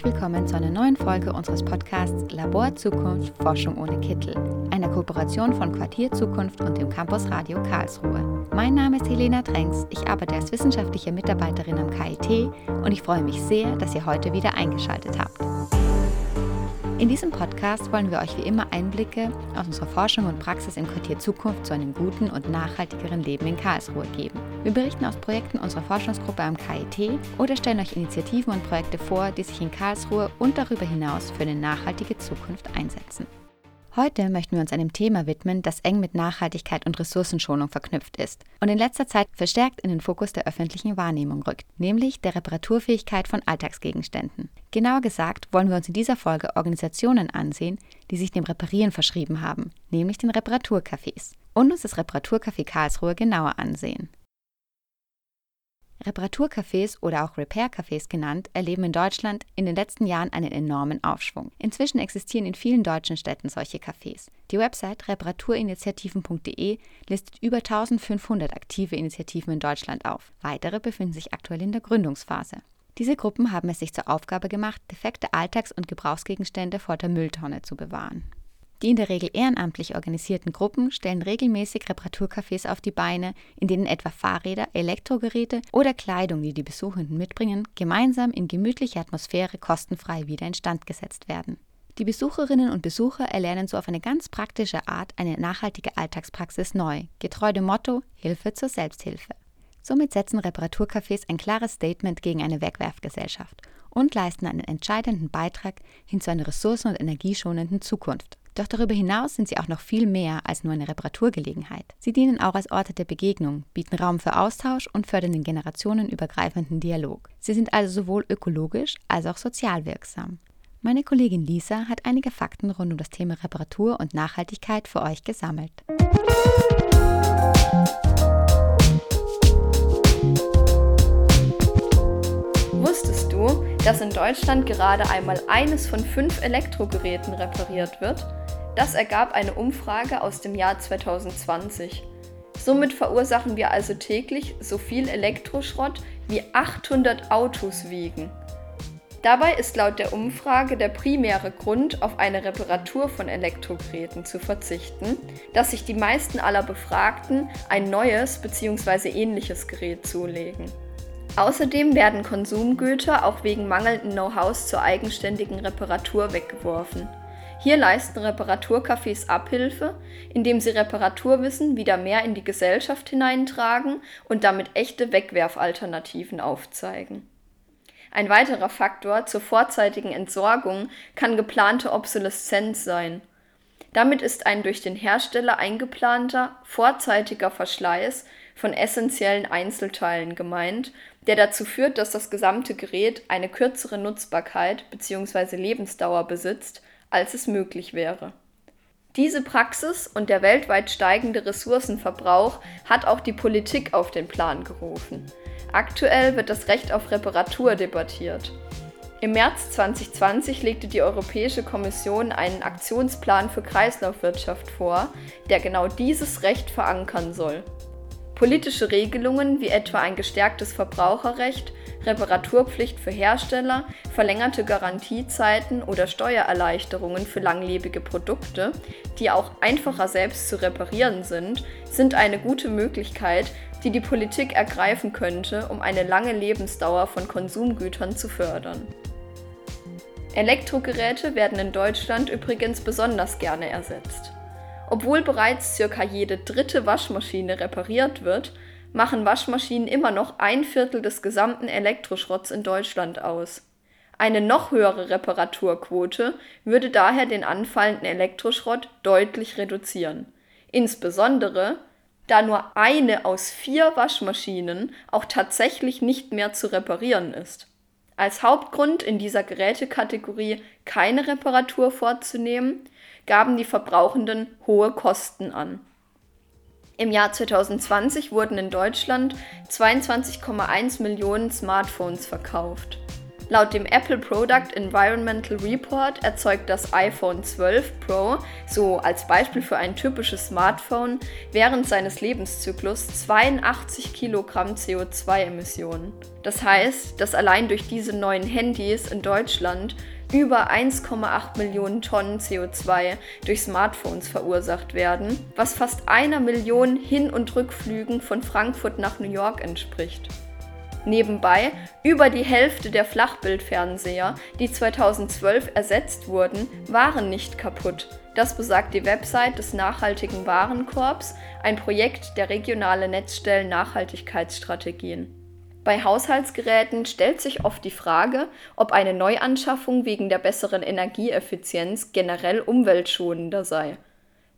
herzlich willkommen zu einer neuen Folge unseres Podcasts Labor Zukunft Forschung ohne Kittel, einer Kooperation von Quartier Zukunft und dem Campus Radio Karlsruhe. Mein Name ist Helena Tränks, ich arbeite als wissenschaftliche Mitarbeiterin am KIT und ich freue mich sehr, dass ihr heute wieder eingeschaltet habt. In diesem Podcast wollen wir euch wie immer Einblicke aus unserer Forschung und Praxis im Quartier Zukunft zu einem guten und nachhaltigeren Leben in Karlsruhe geben. Wir berichten aus Projekten unserer Forschungsgruppe am KIT oder stellen euch Initiativen und Projekte vor, die sich in Karlsruhe und darüber hinaus für eine nachhaltige Zukunft einsetzen. Heute möchten wir uns einem Thema widmen, das eng mit Nachhaltigkeit und Ressourcenschonung verknüpft ist und in letzter Zeit verstärkt in den Fokus der öffentlichen Wahrnehmung rückt, nämlich der Reparaturfähigkeit von Alltagsgegenständen. Genauer gesagt wollen wir uns in dieser Folge Organisationen ansehen, die sich dem Reparieren verschrieben haben, nämlich den Reparaturcafés, und uns das Reparaturcafé Karlsruhe genauer ansehen. Reparaturcafés oder auch Repair-Cafés genannt, erleben in Deutschland in den letzten Jahren einen enormen Aufschwung. Inzwischen existieren in vielen deutschen Städten solche Cafés. Die Website reparaturinitiativen.de listet über 1500 aktive Initiativen in Deutschland auf. Weitere befinden sich aktuell in der Gründungsphase. Diese Gruppen haben es sich zur Aufgabe gemacht, defekte Alltags- und Gebrauchsgegenstände vor der Mülltonne zu bewahren. Die in der Regel ehrenamtlich organisierten Gruppen stellen regelmäßig Reparaturcafés auf die Beine, in denen etwa Fahrräder, Elektrogeräte oder Kleidung, die die Besuchenden mitbringen, gemeinsam in gemütlicher Atmosphäre kostenfrei wieder instand gesetzt werden. Die Besucherinnen und Besucher erlernen so auf eine ganz praktische Art eine nachhaltige Alltagspraxis neu, getreu dem Motto Hilfe zur Selbsthilfe. Somit setzen Reparaturcafés ein klares Statement gegen eine Wegwerfgesellschaft und leisten einen entscheidenden Beitrag hin zu einer ressourcen- und energieschonenden Zukunft. Doch darüber hinaus sind sie auch noch viel mehr als nur eine Reparaturgelegenheit. Sie dienen auch als Orte der Begegnung, bieten Raum für Austausch und fördern den generationenübergreifenden Dialog. Sie sind also sowohl ökologisch als auch sozial wirksam. Meine Kollegin Lisa hat einige Fakten rund um das Thema Reparatur und Nachhaltigkeit für euch gesammelt. Wusstest du, dass in Deutschland gerade einmal eines von fünf Elektrogeräten repariert wird? Das ergab eine Umfrage aus dem Jahr 2020. Somit verursachen wir also täglich so viel Elektroschrott wie 800 Autos wiegen. Dabei ist laut der Umfrage der primäre Grund, auf eine Reparatur von Elektrogeräten zu verzichten, dass sich die meisten aller Befragten ein neues bzw. ähnliches Gerät zulegen. Außerdem werden Konsumgüter auch wegen mangelnden Know-hows zur eigenständigen Reparatur weggeworfen. Hier leisten Reparaturcafés Abhilfe, indem sie Reparaturwissen wieder mehr in die Gesellschaft hineintragen und damit echte Wegwerfalternativen aufzeigen. Ein weiterer Faktor zur vorzeitigen Entsorgung kann geplante Obsoleszenz sein. Damit ist ein durch den Hersteller eingeplanter, vorzeitiger Verschleiß von essentiellen Einzelteilen gemeint, der dazu führt, dass das gesamte Gerät eine kürzere Nutzbarkeit bzw. Lebensdauer besitzt als es möglich wäre. Diese Praxis und der weltweit steigende Ressourcenverbrauch hat auch die Politik auf den Plan gerufen. Aktuell wird das Recht auf Reparatur debattiert. Im März 2020 legte die Europäische Kommission einen Aktionsplan für Kreislaufwirtschaft vor, der genau dieses Recht verankern soll. Politische Regelungen wie etwa ein gestärktes Verbraucherrecht Reparaturpflicht für Hersteller, verlängerte Garantiezeiten oder Steuererleichterungen für langlebige Produkte, die auch einfacher selbst zu reparieren sind, sind eine gute Möglichkeit, die die Politik ergreifen könnte, um eine lange Lebensdauer von Konsumgütern zu fördern. Elektrogeräte werden in Deutschland übrigens besonders gerne ersetzt. Obwohl bereits circa jede dritte Waschmaschine repariert wird, machen Waschmaschinen immer noch ein Viertel des gesamten Elektroschrotts in Deutschland aus. Eine noch höhere Reparaturquote würde daher den anfallenden Elektroschrott deutlich reduzieren. Insbesondere, da nur eine aus vier Waschmaschinen auch tatsächlich nicht mehr zu reparieren ist. Als Hauptgrund in dieser Gerätekategorie keine Reparatur vorzunehmen, gaben die Verbrauchenden hohe Kosten an. Im Jahr 2020 wurden in Deutschland 22,1 Millionen Smartphones verkauft. Laut dem Apple Product Environmental Report erzeugt das iPhone 12 Pro, so als Beispiel für ein typisches Smartphone, während seines Lebenszyklus 82 Kilogramm CO2-Emissionen. Das heißt, dass allein durch diese neuen Handys in Deutschland über 1,8 Millionen Tonnen CO2 durch Smartphones verursacht werden, was fast einer Million Hin- und Rückflügen von Frankfurt nach New York entspricht. Nebenbei, über die Hälfte der Flachbildfernseher, die 2012 ersetzt wurden, waren nicht kaputt. Das besagt die Website des Nachhaltigen Warenkorbs, ein Projekt der regionale Netzstellen Nachhaltigkeitsstrategien. Bei Haushaltsgeräten stellt sich oft die Frage, ob eine Neuanschaffung wegen der besseren Energieeffizienz generell umweltschonender sei.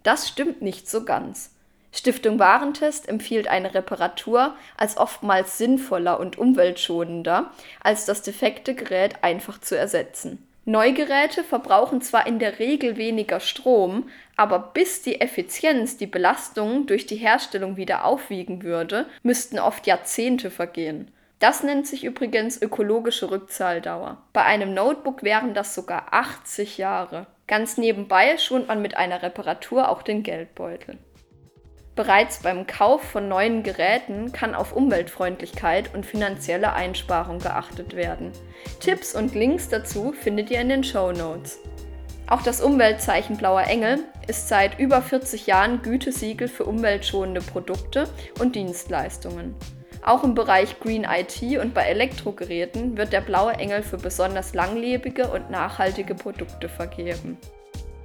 Das stimmt nicht so ganz. Stiftung Warentest empfiehlt eine Reparatur als oftmals sinnvoller und umweltschonender, als das defekte Gerät einfach zu ersetzen. Neugeräte verbrauchen zwar in der Regel weniger Strom, aber bis die Effizienz die Belastung durch die Herstellung wieder aufwiegen würde, müssten oft Jahrzehnte vergehen. Das nennt sich übrigens ökologische Rückzahldauer. Bei einem Notebook wären das sogar 80 Jahre. Ganz nebenbei schont man mit einer Reparatur auch den Geldbeutel. Bereits beim Kauf von neuen Geräten kann auf Umweltfreundlichkeit und finanzielle Einsparung geachtet werden. Tipps und Links dazu findet ihr in den Show Notes. Auch das Umweltzeichen Blauer Engel ist seit über 40 Jahren Gütesiegel für umweltschonende Produkte und Dienstleistungen. Auch im Bereich Green IT und bei Elektrogeräten wird der Blaue Engel für besonders langlebige und nachhaltige Produkte vergeben.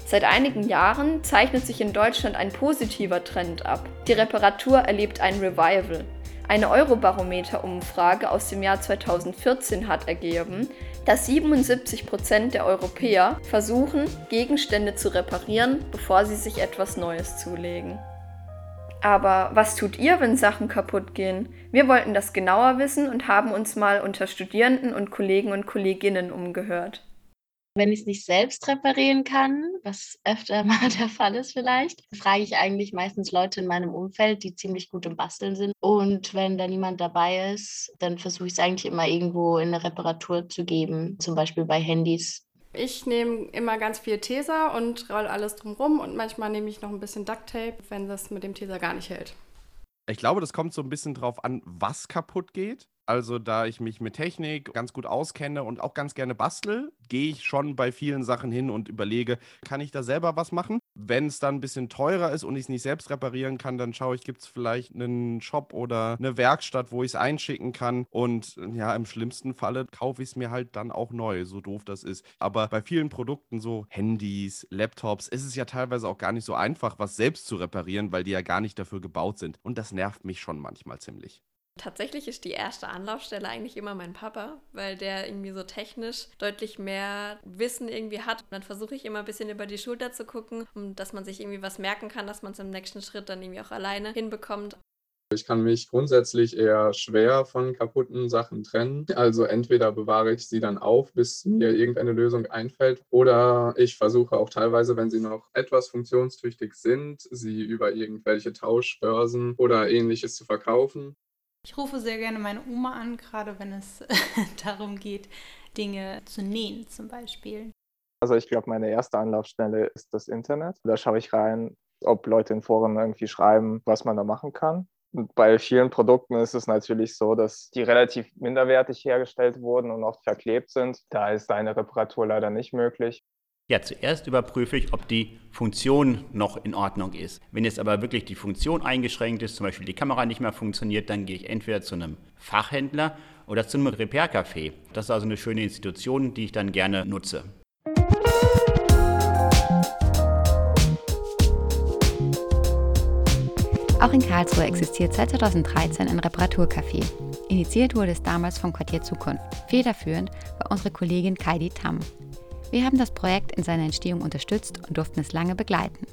Seit einigen Jahren zeichnet sich in Deutschland ein positiver Trend ab. Die Reparatur erlebt ein Revival. Eine Eurobarometer-Umfrage aus dem Jahr 2014 hat ergeben, dass 77 Prozent der Europäer versuchen, Gegenstände zu reparieren, bevor sie sich etwas Neues zulegen. Aber was tut ihr, wenn Sachen kaputt gehen? Wir wollten das genauer wissen und haben uns mal unter Studierenden und Kollegen und Kolleginnen umgehört. Wenn ich es nicht selbst reparieren kann, was öfter mal der Fall ist vielleicht, frage ich eigentlich meistens Leute in meinem Umfeld, die ziemlich gut im Basteln sind. Und wenn da niemand dabei ist, dann versuche ich es eigentlich immer irgendwo in eine Reparatur zu geben, zum Beispiel bei Handys. Ich nehme immer ganz viel Tesa und roll alles drumrum und manchmal nehme ich noch ein bisschen Duct Tape, wenn das mit dem Tesa gar nicht hält. Ich glaube, das kommt so ein bisschen drauf an, was kaputt geht. Also, da ich mich mit Technik ganz gut auskenne und auch ganz gerne bastel, gehe ich schon bei vielen Sachen hin und überlege, kann ich da selber was machen? Wenn es dann ein bisschen teurer ist und ich es nicht selbst reparieren kann, dann schaue ich, gibt es vielleicht einen Shop oder eine Werkstatt, wo ich es einschicken kann. Und ja, im schlimmsten Falle kaufe ich es mir halt dann auch neu, so doof das ist. Aber bei vielen Produkten, so Handys, Laptops, ist es ja teilweise auch gar nicht so einfach, was selbst zu reparieren, weil die ja gar nicht dafür gebaut sind. Und das nervt mich schon manchmal ziemlich. Tatsächlich ist die erste Anlaufstelle eigentlich immer mein Papa, weil der irgendwie so technisch deutlich mehr Wissen irgendwie hat. Und dann versuche ich immer ein bisschen über die Schulter zu gucken, um dass man sich irgendwie was merken kann, dass man es im nächsten Schritt dann irgendwie auch alleine hinbekommt. Ich kann mich grundsätzlich eher schwer von kaputten Sachen trennen. Also entweder bewahre ich sie dann auf, bis mir irgendeine Lösung einfällt, oder ich versuche auch teilweise, wenn sie noch etwas funktionstüchtig sind, sie über irgendwelche Tauschbörsen oder ähnliches zu verkaufen. Ich rufe sehr gerne meine Oma an, gerade wenn es darum geht, Dinge zu nähen zum Beispiel. Also ich glaube, meine erste Anlaufstelle ist das Internet. Da schaue ich rein, ob Leute in Foren irgendwie schreiben, was man da machen kann. Bei vielen Produkten ist es natürlich so, dass die relativ minderwertig hergestellt wurden und oft verklebt sind. Da ist eine Reparatur leider nicht möglich. Ja, zuerst überprüfe ich, ob die Funktion noch in Ordnung ist. Wenn jetzt aber wirklich die Funktion eingeschränkt ist, zum Beispiel die Kamera nicht mehr funktioniert, dann gehe ich entweder zu einem Fachhändler oder zu einem Repair-Café. Das ist also eine schöne Institution, die ich dann gerne nutze. Auch in Karlsruhe existiert seit 2013 ein Reparaturcafé. Initiiert wurde es damals vom Quartier Zukunft. Federführend war unsere Kollegin Kaidi Tam. Wir haben das Projekt in seiner Entstehung unterstützt und durften es lange begleiten.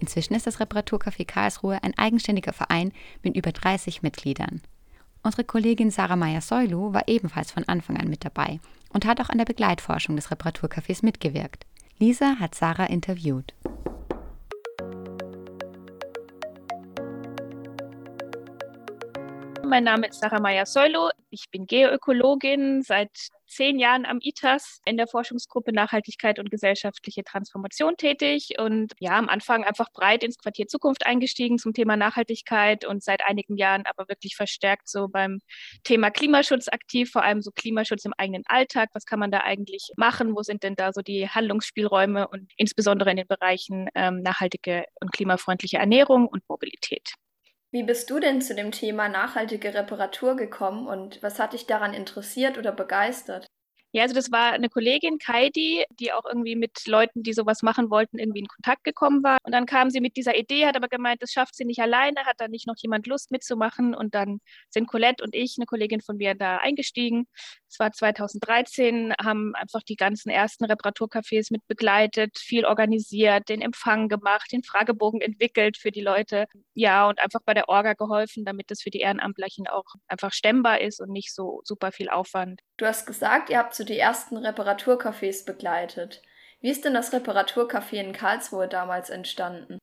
Inzwischen ist das Reparaturcafé Karlsruhe ein eigenständiger Verein mit über 30 Mitgliedern. Unsere Kollegin Sarah Meyer-Soilu war ebenfalls von Anfang an mit dabei und hat auch an der Begleitforschung des Reparaturcafés mitgewirkt. Lisa hat Sarah interviewt. Mein Name ist Sarah Meyer-Soilu. Ich bin Geoökologin, seit zehn Jahren am ITAS in der Forschungsgruppe Nachhaltigkeit und gesellschaftliche Transformation tätig und ja, am Anfang einfach breit ins Quartier Zukunft eingestiegen zum Thema Nachhaltigkeit und seit einigen Jahren aber wirklich verstärkt so beim Thema Klimaschutz aktiv, vor allem so Klimaschutz im eigenen Alltag. Was kann man da eigentlich machen? Wo sind denn da so die Handlungsspielräume und insbesondere in den Bereichen ähm, nachhaltige und klimafreundliche Ernährung und Mobilität? Wie bist du denn zu dem Thema nachhaltige Reparatur gekommen und was hat dich daran interessiert oder begeistert? Ja, also das war eine Kollegin, Kaidi, die auch irgendwie mit Leuten, die sowas machen wollten, irgendwie in Kontakt gekommen war. Und dann kam sie mit dieser Idee, hat aber gemeint, das schafft sie nicht alleine, hat da nicht noch jemand Lust mitzumachen. Und dann sind Colette und ich, eine Kollegin von mir, da eingestiegen. Es war 2013, haben einfach die ganzen ersten Reparaturcafés mit begleitet, viel organisiert, den Empfang gemacht, den Fragebogen entwickelt für die Leute. Ja, und einfach bei der Orga geholfen, damit das für die Ehrenamtlichen auch einfach stemmbar ist und nicht so super viel Aufwand. Du hast gesagt, ihr habt so die ersten Reparaturcafés begleitet. Wie ist denn das Reparaturcafé in Karlsruhe damals entstanden?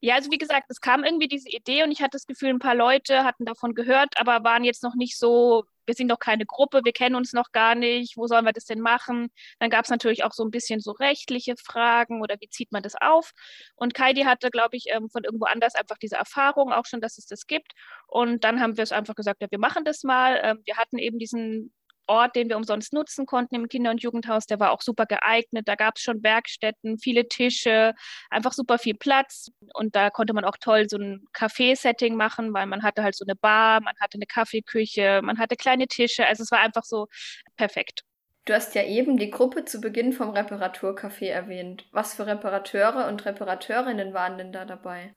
Ja, also wie gesagt, es kam irgendwie diese Idee und ich hatte das Gefühl, ein paar Leute hatten davon gehört, aber waren jetzt noch nicht so, wir sind noch keine Gruppe, wir kennen uns noch gar nicht, wo sollen wir das denn machen? Dann gab es natürlich auch so ein bisschen so rechtliche Fragen oder wie zieht man das auf? Und Kaidi hatte, glaube ich, ähm, von irgendwo anders einfach diese Erfahrung auch schon, dass es das gibt. Und dann haben wir es einfach gesagt, ja, wir machen das mal. Ähm, wir hatten eben diesen Ort, den wir umsonst nutzen konnten im Kinder- und Jugendhaus, der war auch super geeignet. Da gab es schon Werkstätten, viele Tische, einfach super viel Platz. Und da konnte man auch toll so ein Café-Setting machen, weil man hatte halt so eine Bar, man hatte eine Kaffeeküche, man hatte kleine Tische. Also es war einfach so perfekt. Du hast ja eben die Gruppe zu Beginn vom Reparaturcafé erwähnt. Was für Reparateure und Reparateurinnen waren denn da dabei?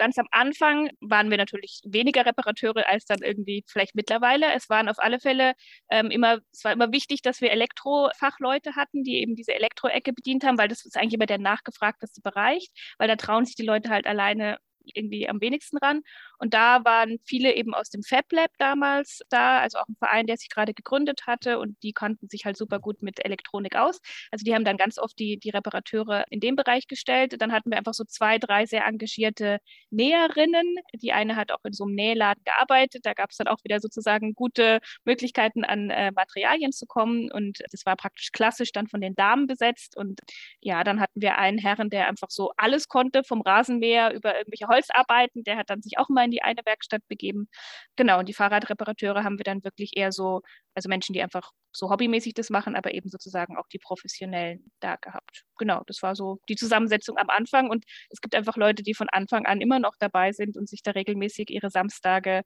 Ganz am Anfang waren wir natürlich weniger Reparateure als dann irgendwie vielleicht mittlerweile. Es waren auf alle Fälle ähm, immer, es war immer wichtig, dass wir Elektrofachleute hatten, die eben diese Elektroecke bedient haben, weil das ist eigentlich immer der nachgefragteste Bereich, weil da trauen sich die Leute halt alleine irgendwie am wenigsten ran. Und da waren viele eben aus dem Fab Lab damals da, also auch ein Verein, der sich gerade gegründet hatte und die kannten sich halt super gut mit Elektronik aus. Also die haben dann ganz oft die, die Reparateure in dem Bereich gestellt. Dann hatten wir einfach so zwei, drei sehr engagierte Näherinnen. Die eine hat auch in so einem Nähladen gearbeitet. Da gab es dann auch wieder sozusagen gute Möglichkeiten, an äh, Materialien zu kommen. Und das war praktisch klassisch dann von den Damen besetzt. Und ja, dann hatten wir einen Herren, der einfach so alles konnte, vom Rasenmäher über irgendwelche Holzarbeiten. Der hat dann sich auch mal in die eine Werkstatt begeben. Genau, und die Fahrradreparateure haben wir dann wirklich eher so, also Menschen, die einfach so hobbymäßig das machen, aber eben sozusagen auch die Professionellen da gehabt. Genau, das war so die Zusammensetzung am Anfang. Und es gibt einfach Leute, die von Anfang an immer noch dabei sind und sich da regelmäßig ihre Samstage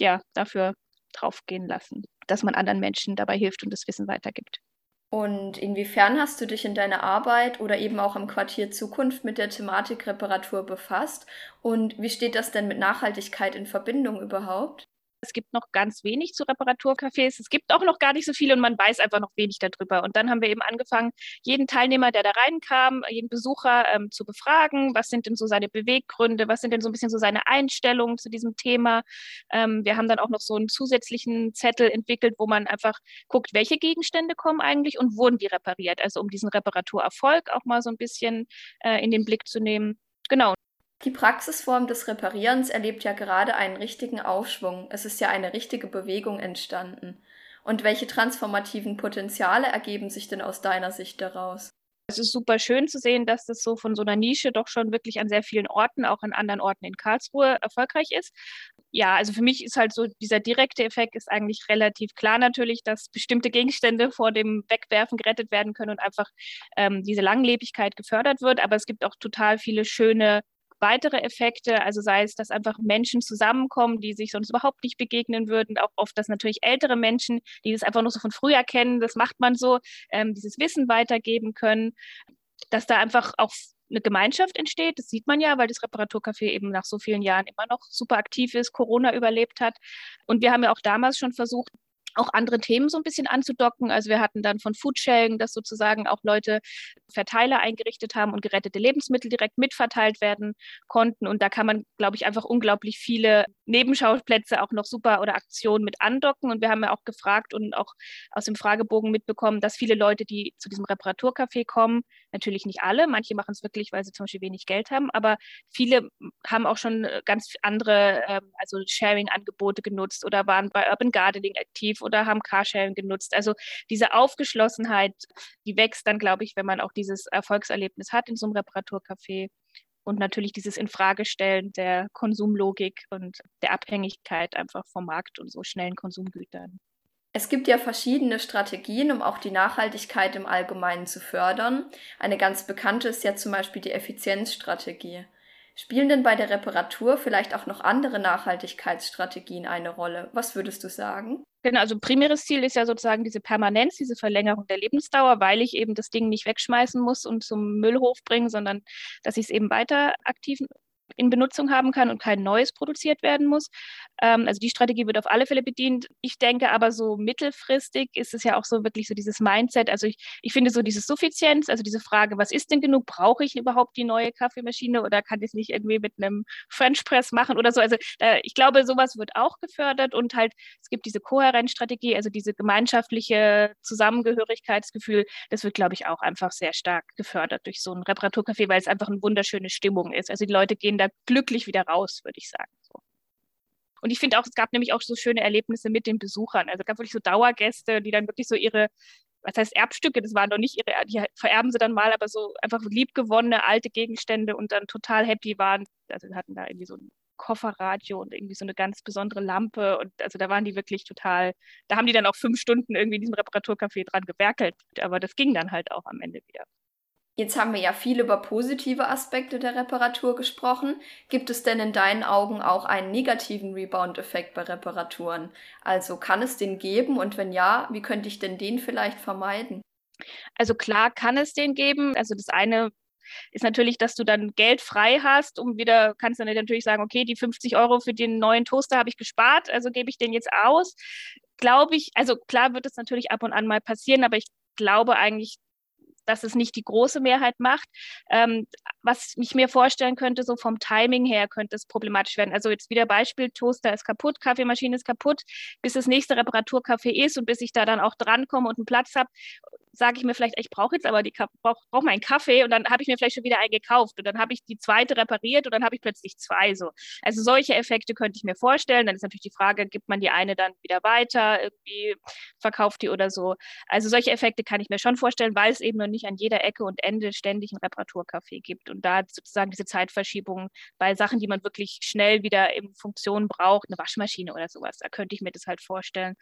ja dafür draufgehen lassen, dass man anderen Menschen dabei hilft und das Wissen weitergibt. Und inwiefern hast du dich in deiner Arbeit oder eben auch im Quartier Zukunft mit der Thematik Reparatur befasst? Und wie steht das denn mit Nachhaltigkeit in Verbindung überhaupt? Es gibt noch ganz wenig zu Reparaturcafés. Es gibt auch noch gar nicht so viel und man weiß einfach noch wenig darüber. Und dann haben wir eben angefangen, jeden Teilnehmer, der da reinkam, jeden Besucher ähm, zu befragen. Was sind denn so seine Beweggründe? Was sind denn so ein bisschen so seine Einstellungen zu diesem Thema? Ähm, wir haben dann auch noch so einen zusätzlichen Zettel entwickelt, wo man einfach guckt, welche Gegenstände kommen eigentlich und wurden die repariert. Also um diesen Reparaturerfolg auch mal so ein bisschen äh, in den Blick zu nehmen. Genau. Die Praxisform des Reparierens erlebt ja gerade einen richtigen Aufschwung. Es ist ja eine richtige Bewegung entstanden. Und welche transformativen Potenziale ergeben sich denn aus deiner Sicht daraus? Es ist super schön zu sehen, dass das so von so einer Nische doch schon wirklich an sehr vielen Orten, auch an anderen Orten in Karlsruhe, erfolgreich ist. Ja, also für mich ist halt so dieser direkte Effekt ist eigentlich relativ klar natürlich, dass bestimmte Gegenstände vor dem Wegwerfen gerettet werden können und einfach ähm, diese Langlebigkeit gefördert wird. Aber es gibt auch total viele schöne weitere Effekte, also sei es, dass einfach Menschen zusammenkommen, die sich sonst überhaupt nicht begegnen würden, auch oft, dass natürlich ältere Menschen, die das einfach nur so von früher kennen, das macht man so, ähm, dieses Wissen weitergeben können, dass da einfach auch eine Gemeinschaft entsteht. Das sieht man ja, weil das Reparaturcafé eben nach so vielen Jahren immer noch super aktiv ist, Corona überlebt hat. Und wir haben ja auch damals schon versucht, auch andere Themen so ein bisschen anzudocken. Also wir hatten dann von Foodsharing, dass sozusagen auch Leute Verteiler eingerichtet haben und gerettete Lebensmittel direkt mitverteilt werden konnten. Und da kann man, glaube ich, einfach unglaublich viele Nebenschauplätze auch noch super oder Aktionen mit andocken. Und wir haben ja auch gefragt und auch aus dem Fragebogen mitbekommen, dass viele Leute, die zu diesem Reparaturcafé kommen, natürlich nicht alle, manche machen es wirklich, weil sie zum Beispiel wenig Geld haben, aber viele haben auch schon ganz andere, ähm, also Sharing-Angebote genutzt oder waren bei Urban Gardening aktiv oder haben Carsharing genutzt. Also diese Aufgeschlossenheit, die wächst dann, glaube ich, wenn man auch dieses Erfolgserlebnis hat in so einem Reparaturcafé und natürlich dieses Infragestellen der Konsumlogik und der Abhängigkeit einfach vom Markt und so schnellen Konsumgütern. Es gibt ja verschiedene Strategien, um auch die Nachhaltigkeit im Allgemeinen zu fördern. Eine ganz bekannte ist ja zum Beispiel die Effizienzstrategie. Spielen denn bei der Reparatur vielleicht auch noch andere Nachhaltigkeitsstrategien eine Rolle? Was würdest du sagen? Genau, also primäres Ziel ist ja sozusagen diese Permanenz, diese Verlängerung der Lebensdauer, weil ich eben das Ding nicht wegschmeißen muss und zum Müllhof bringen, sondern dass ich es eben weiter aktiv in Benutzung haben kann und kein neues produziert werden muss. Ähm, also die Strategie wird auf alle Fälle bedient. Ich denke aber so mittelfristig ist es ja auch so wirklich so dieses Mindset. Also ich, ich finde so diese Suffizienz, also diese Frage, was ist denn genug? Brauche ich überhaupt die neue Kaffeemaschine oder kann ich es nicht irgendwie mit einem French Press machen oder so? Also äh, ich glaube, sowas wird auch gefördert und halt es gibt diese Kohärenzstrategie, also diese gemeinschaftliche Zusammengehörigkeitsgefühl, das wird, glaube ich, auch einfach sehr stark gefördert durch so ein Reparaturcafé, weil es einfach eine wunderschöne Stimmung ist. Also die Leute gehen da glücklich wieder raus, würde ich sagen. So. Und ich finde auch, es gab nämlich auch so schöne Erlebnisse mit den Besuchern. Also es gab wirklich so Dauergäste, die dann wirklich so ihre, was heißt Erbstücke, das waren doch nicht ihre, die vererben sie dann mal, aber so einfach liebgewonnene alte Gegenstände und dann total happy waren. Also hatten da irgendwie so ein Kofferradio und irgendwie so eine ganz besondere Lampe. Und also da waren die wirklich total, da haben die dann auch fünf Stunden irgendwie in diesem Reparaturcafé dran gewerkelt. Aber das ging dann halt auch am Ende wieder. Jetzt haben wir ja viel über positive Aspekte der Reparatur gesprochen. Gibt es denn in deinen Augen auch einen negativen Rebound-Effekt bei Reparaturen? Also kann es den geben und wenn ja, wie könnte ich denn den vielleicht vermeiden? Also klar kann es den geben. Also das eine ist natürlich, dass du dann Geld frei hast, um wieder, kannst du natürlich sagen, okay, die 50 Euro für den neuen Toaster habe ich gespart, also gebe ich den jetzt aus. Glaube ich, also klar wird es natürlich ab und an mal passieren, aber ich glaube eigentlich, dass es nicht die große Mehrheit macht. Ähm, was ich mir vorstellen könnte, so vom Timing her könnte es problematisch werden. Also jetzt wieder Beispiel, Toaster ist kaputt, Kaffeemaschine ist kaputt, bis das nächste Reparaturcafé ist und bis ich da dann auch drankomme und einen Platz habe, sage ich mir vielleicht, ich brauche jetzt aber die brauche brauch meinen Kaffee und dann habe ich mir vielleicht schon wieder einen gekauft und dann habe ich die zweite repariert und dann habe ich plötzlich zwei so. Also solche Effekte könnte ich mir vorstellen. Dann ist natürlich die Frage, gibt man die eine dann wieder weiter, irgendwie verkauft die oder so. Also solche Effekte kann ich mir schon vorstellen, weil es eben noch nicht an jeder Ecke und Ende ständig ein Reparaturcafé gibt und da sozusagen diese Zeitverschiebung bei Sachen, die man wirklich schnell wieder in Funktion braucht, eine Waschmaschine oder sowas, da könnte ich mir das halt vorstellen.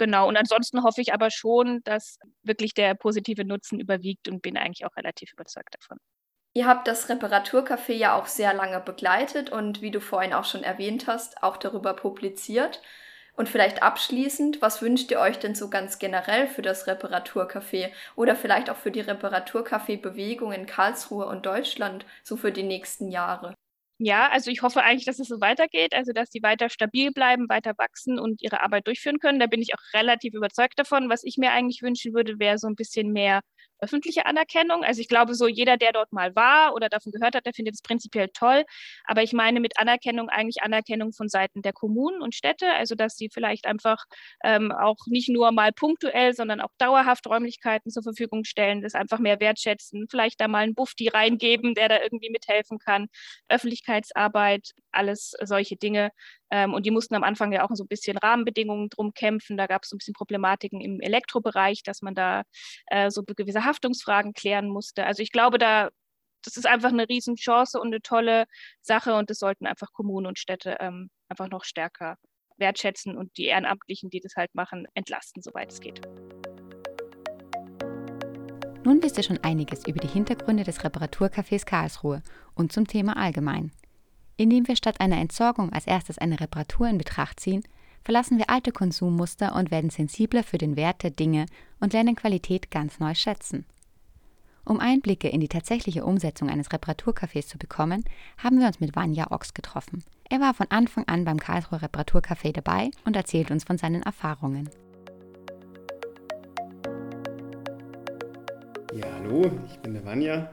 Genau, und ansonsten hoffe ich aber schon, dass wirklich der positive Nutzen überwiegt und bin eigentlich auch relativ überzeugt davon. Ihr habt das Reparaturcafé ja auch sehr lange begleitet und wie du vorhin auch schon erwähnt hast, auch darüber publiziert. Und vielleicht abschließend, was wünscht ihr euch denn so ganz generell für das Reparaturcafé oder vielleicht auch für die Reparaturcafé-Bewegung in Karlsruhe und Deutschland so für die nächsten Jahre? Ja, also ich hoffe eigentlich, dass es so weitergeht, also dass sie weiter stabil bleiben, weiter wachsen und ihre Arbeit durchführen können. Da bin ich auch relativ überzeugt davon. Was ich mir eigentlich wünschen würde, wäre so ein bisschen mehr öffentliche Anerkennung. Also ich glaube, so jeder, der dort mal war oder davon gehört hat, der findet es prinzipiell toll. Aber ich meine mit Anerkennung eigentlich Anerkennung von Seiten der Kommunen und Städte, also dass sie vielleicht einfach ähm, auch nicht nur mal punktuell, sondern auch dauerhaft Räumlichkeiten zur Verfügung stellen, das einfach mehr wertschätzen, vielleicht da mal einen Bufti reingeben, der da irgendwie mithelfen kann, Öffentlichkeitsarbeit, alles solche Dinge. Ähm, und die mussten am Anfang ja auch so ein bisschen Rahmenbedingungen drum kämpfen. Da gab es so ein bisschen Problematiken im Elektrobereich, dass man da äh, so gewisse Haftungsfragen klären musste. Also ich glaube, da das ist einfach eine Riesenchance und eine tolle Sache und das sollten einfach Kommunen und Städte ähm, einfach noch stärker wertschätzen und die Ehrenamtlichen, die das halt machen, entlasten, soweit es geht. Nun wisst ihr schon einiges über die Hintergründe des Reparaturcafés Karlsruhe und zum Thema allgemein. Indem wir statt einer Entsorgung als erstes eine Reparatur in Betracht ziehen, verlassen wir alte Konsummuster und werden sensibler für den Wert der Dinge und lernen Qualität ganz neu schätzen. Um Einblicke in die tatsächliche Umsetzung eines Reparaturcafés zu bekommen, haben wir uns mit Vanja Ochs getroffen. Er war von Anfang an beim Karlsruher Reparaturcafé dabei und erzählt uns von seinen Erfahrungen. Ja, hallo, ich bin der Vanja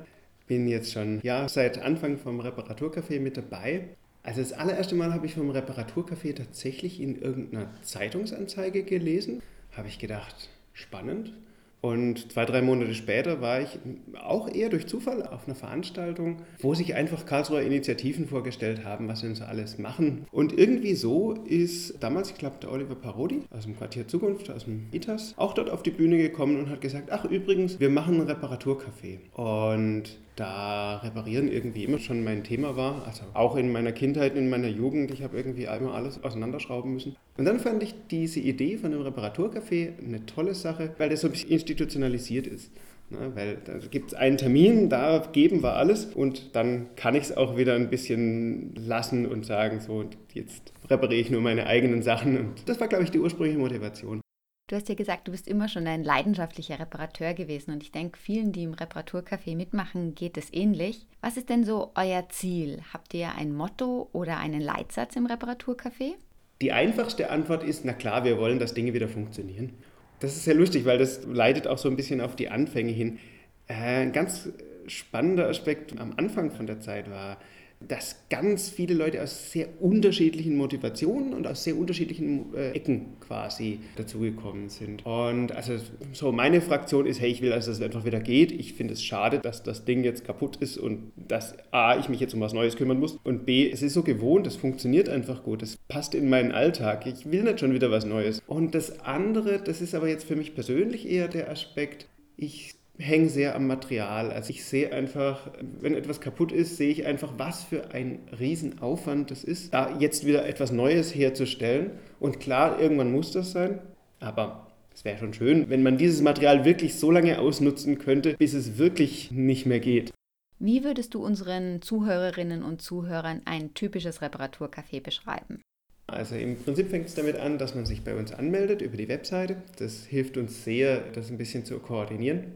bin jetzt schon ja, seit Anfang vom Reparaturcafé mit dabei. Also das allererste Mal habe ich vom Reparaturcafé tatsächlich in irgendeiner Zeitungsanzeige gelesen. Habe ich gedacht, spannend. Und zwei, drei Monate später war ich auch eher durch Zufall auf einer Veranstaltung, wo sich einfach Karlsruher Initiativen vorgestellt haben, was sie so alles machen. Und irgendwie so ist damals, ich glaube, der Oliver Parodi aus dem Quartier Zukunft, aus dem ITAS, auch dort auf die Bühne gekommen und hat gesagt, ach übrigens, wir machen ein Reparaturcafé. Und da Reparieren irgendwie immer schon mein Thema war. Also auch in meiner Kindheit, in meiner Jugend, ich habe irgendwie einmal alles auseinanderschrauben müssen. Und dann fand ich diese Idee von einem Reparaturcafé eine tolle Sache, weil das so ein bisschen institutionalisiert ist. Ne, weil da gibt es einen Termin, da geben wir alles und dann kann ich es auch wieder ein bisschen lassen und sagen, so jetzt repariere ich nur meine eigenen Sachen. Und das war, glaube ich, die ursprüngliche Motivation. Du hast ja gesagt, du bist immer schon ein leidenschaftlicher Reparateur gewesen und ich denke, vielen, die im Reparaturcafé mitmachen, geht es ähnlich. Was ist denn so euer Ziel? Habt ihr ein Motto oder einen Leitsatz im Reparaturcafé? Die einfachste Antwort ist, na klar, wir wollen, dass Dinge wieder funktionieren. Das ist sehr lustig, weil das leitet auch so ein bisschen auf die Anfänge hin. Äh, ein ganz spannender Aspekt am Anfang von der Zeit war, dass ganz viele Leute aus sehr unterschiedlichen Motivationen und aus sehr unterschiedlichen äh, Ecken quasi dazugekommen sind. Und also so meine Fraktion ist, hey, ich will, dass es einfach wieder geht. Ich finde es schade, dass das Ding jetzt kaputt ist und dass A, ich mich jetzt um was Neues kümmern muss und B, es ist so gewohnt, es funktioniert einfach gut, es passt in meinen Alltag. Ich will nicht schon wieder was Neues. Und das andere, das ist aber jetzt für mich persönlich eher der Aspekt, ich hänge sehr am Material. Also ich sehe einfach, wenn etwas kaputt ist, sehe ich einfach, was für ein Riesenaufwand das ist, da jetzt wieder etwas Neues herzustellen. Und klar, irgendwann muss das sein, aber es wäre schon schön, wenn man dieses Material wirklich so lange ausnutzen könnte, bis es wirklich nicht mehr geht. Wie würdest du unseren Zuhörerinnen und Zuhörern ein typisches Reparaturcafé beschreiben? Also im Prinzip fängt es damit an, dass man sich bei uns anmeldet über die Webseite. Das hilft uns sehr, das ein bisschen zu koordinieren.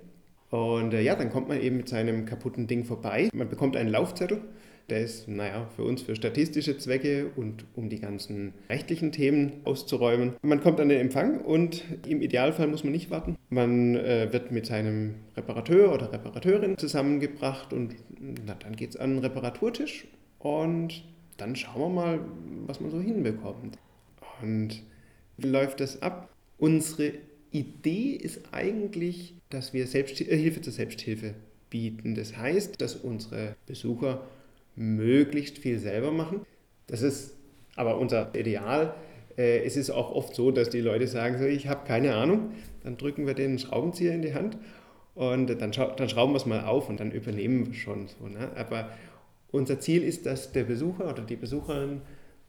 Und äh, ja, dann kommt man eben mit seinem kaputten Ding vorbei. Man bekommt einen Laufzettel. Der ist, naja, für uns für statistische Zwecke und um die ganzen rechtlichen Themen auszuräumen. Man kommt an den Empfang und im Idealfall muss man nicht warten. Man äh, wird mit seinem Reparateur oder Reparateurin zusammengebracht und na, dann geht es an den Reparaturtisch und dann schauen wir mal, was man so hinbekommt. Und wie läuft das ab? Unsere Idee ist eigentlich, dass wir Selbst äh, Hilfe zur Selbsthilfe bieten. Das heißt, dass unsere Besucher möglichst viel selber machen. Das ist aber unser Ideal. Äh, es ist auch oft so, dass die Leute sagen, so, ich habe keine Ahnung. Dann drücken wir den Schraubenzieher in die Hand und dann, schra dann schrauben wir es mal auf und dann übernehmen wir schon. So, ne? Aber unser Ziel ist, dass der Besucher oder die Besucherin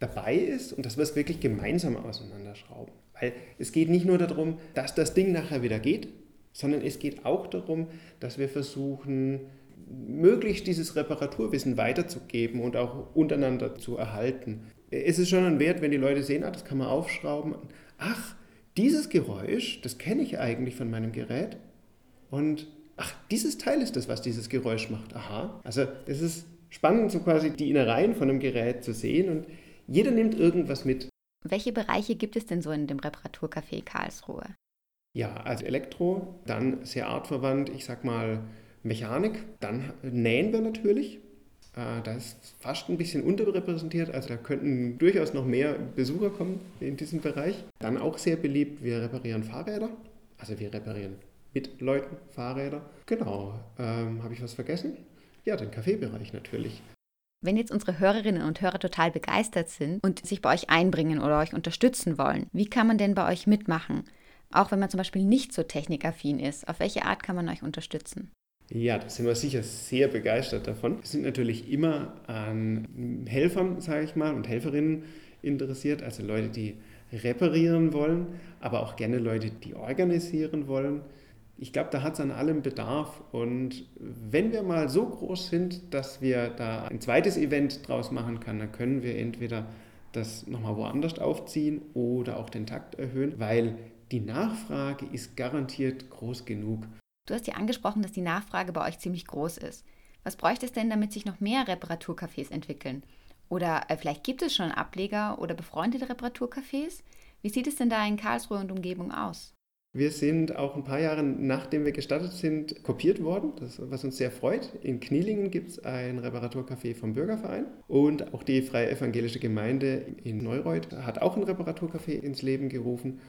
dabei ist und dass wir es wirklich gemeinsam auseinanderschrauben. Weil es geht nicht nur darum, dass das Ding nachher wieder geht, sondern es geht auch darum, dass wir versuchen, möglichst dieses Reparaturwissen weiterzugeben und auch untereinander zu erhalten. Es ist schon ein Wert, wenn die Leute sehen, ah, das kann man aufschrauben. Ach, dieses Geräusch, das kenne ich eigentlich von meinem Gerät. Und ach, dieses Teil ist das, was dieses Geräusch macht. Aha. Also es ist spannend, so quasi die Innereien von einem Gerät zu sehen und jeder nimmt irgendwas mit. Welche Bereiche gibt es denn so in dem Reparaturcafé Karlsruhe? Ja, also Elektro, dann sehr artverwandt, ich sag mal Mechanik, dann nähen wir natürlich. Äh, da ist fast ein bisschen unterrepräsentiert, also da könnten durchaus noch mehr Besucher kommen in diesem Bereich. Dann auch sehr beliebt, wir reparieren Fahrräder, also wir reparieren mit Leuten Fahrräder. Genau, ähm, habe ich was vergessen? Ja, den Kaffeebereich natürlich. Wenn jetzt unsere Hörerinnen und Hörer total begeistert sind und sich bei euch einbringen oder euch unterstützen wollen, wie kann man denn bei euch mitmachen? Auch wenn man zum Beispiel nicht so technikaffin ist, auf welche Art kann man euch unterstützen? Ja, da sind wir sicher sehr begeistert davon. Wir sind natürlich immer an Helfern, sage ich mal, und Helferinnen interessiert, also Leute, die reparieren wollen, aber auch gerne Leute, die organisieren wollen ich glaube, da hat es an allem Bedarf. Und wenn wir mal so groß sind, dass wir da ein zweites Event draus machen können, dann können wir entweder das nochmal woanders aufziehen oder auch den Takt erhöhen, weil die Nachfrage ist garantiert groß genug. Du hast ja angesprochen, dass die Nachfrage bei euch ziemlich groß ist. Was bräuchte es denn, damit sich noch mehr Reparaturcafés entwickeln? Oder äh, vielleicht gibt es schon Ableger oder befreundete Reparaturcafés? Wie sieht es denn da in Karlsruhe und Umgebung aus? Wir sind auch ein paar Jahre nachdem wir gestartet sind, kopiert worden, das, was uns sehr freut. In Knielingen gibt es ein Reparaturcafé vom Bürgerverein und auch die Freie Evangelische Gemeinde in Neureuth hat auch ein Reparaturcafé ins Leben gerufen.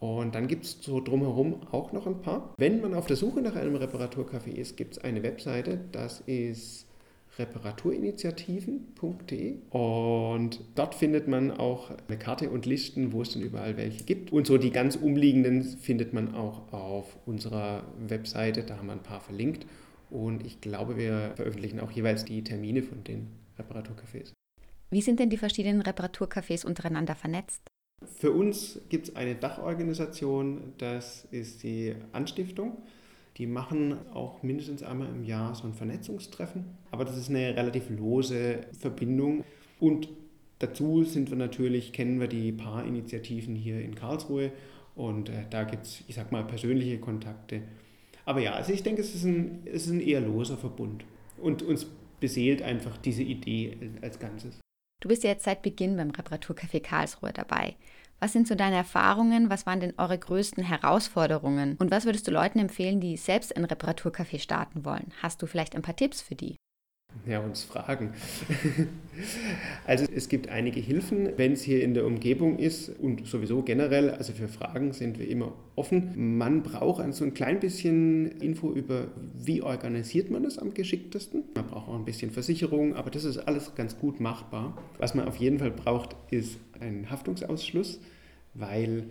Und dann gibt es so drumherum auch noch ein paar. Wenn man auf der Suche nach einem Reparaturcafé ist, gibt es eine Webseite, das ist reparaturinitiativen.de und dort findet man auch eine Karte und Listen, wo es dann überall welche gibt. Und so die ganz umliegenden findet man auch auf unserer Webseite, da haben wir ein paar verlinkt und ich glaube, wir veröffentlichen auch jeweils die Termine von den Reparaturcafés. Wie sind denn die verschiedenen Reparaturcafés untereinander vernetzt? Für uns gibt es eine Dachorganisation, das ist die Anstiftung. Die machen auch mindestens einmal im Jahr so ein Vernetzungstreffen, aber das ist eine relativ lose Verbindung. Und dazu sind wir natürlich, kennen wir die Paarinitiativen hier in Karlsruhe und äh, da gibt es, ich sag mal, persönliche Kontakte. Aber ja, also ich denke, es ist ein, es ist ein eher loser Verbund und uns beseelt einfach diese Idee als Ganzes. Du bist ja jetzt seit Beginn beim Reparaturcafé Karlsruhe dabei. Was sind so deine Erfahrungen? Was waren denn eure größten Herausforderungen? Und was würdest du Leuten empfehlen, die selbst ein Reparaturcafé starten wollen? Hast du vielleicht ein paar Tipps für die? Ja, uns fragen. also es gibt einige Hilfen, wenn es hier in der Umgebung ist und sowieso generell, also für Fragen sind wir immer offen. Man braucht so ein klein bisschen Info über, wie organisiert man das am geschicktesten. Man braucht auch ein bisschen Versicherung, aber das ist alles ganz gut machbar. Was man auf jeden Fall braucht, ist ein Haftungsausschluss, weil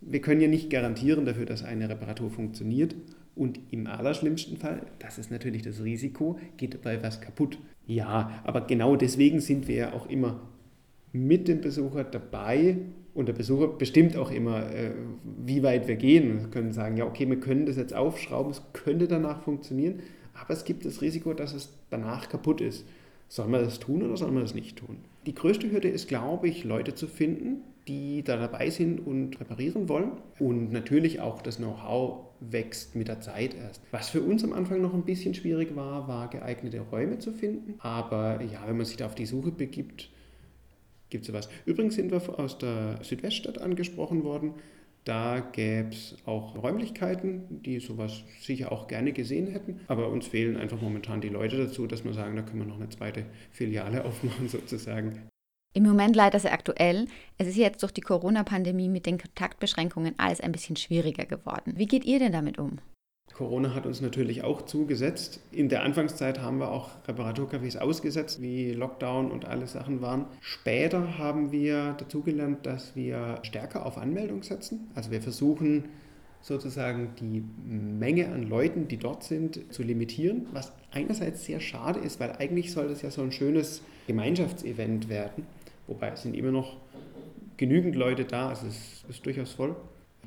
wir können ja nicht garantieren dafür, dass eine Reparatur funktioniert und im allerschlimmsten Fall, das ist natürlich das Risiko, geht dabei was kaputt. Ja, aber genau deswegen sind wir ja auch immer mit dem Besucher dabei und der Besucher bestimmt auch immer, äh, wie weit wir gehen. Wir können sagen, ja, okay, wir können das jetzt aufschrauben, es könnte danach funktionieren, aber es gibt das Risiko, dass es danach kaputt ist. Soll man das tun oder soll man das nicht tun? Die größte Hürde ist, glaube ich, Leute zu finden, die da dabei sind und reparieren wollen. Und natürlich auch das Know-how wächst mit der Zeit erst. Was für uns am Anfang noch ein bisschen schwierig war, war geeignete Räume zu finden. Aber ja, wenn man sich da auf die Suche begibt, gibt es sowas. Übrigens sind wir aus der Südweststadt angesprochen worden. Da gäbe es auch Räumlichkeiten, die sowas sicher auch gerne gesehen hätten. Aber uns fehlen einfach momentan die Leute dazu, dass wir sagen, da können wir noch eine zweite Filiale aufmachen sozusagen. Im Moment leider sehr aktuell. Es ist jetzt durch die Corona-Pandemie mit den Kontaktbeschränkungen alles ein bisschen schwieriger geworden. Wie geht ihr denn damit um? Corona hat uns natürlich auch zugesetzt. In der Anfangszeit haben wir auch Reparaturcafés ausgesetzt, wie Lockdown und alle Sachen waren. Später haben wir dazugelernt, dass wir stärker auf Anmeldung setzen. Also wir versuchen sozusagen die Menge an Leuten, die dort sind, zu limitieren, was einerseits sehr schade ist, weil eigentlich soll das ja so ein schönes Gemeinschaftsevent werden. Wobei es sind immer noch genügend Leute da, also es ist durchaus voll.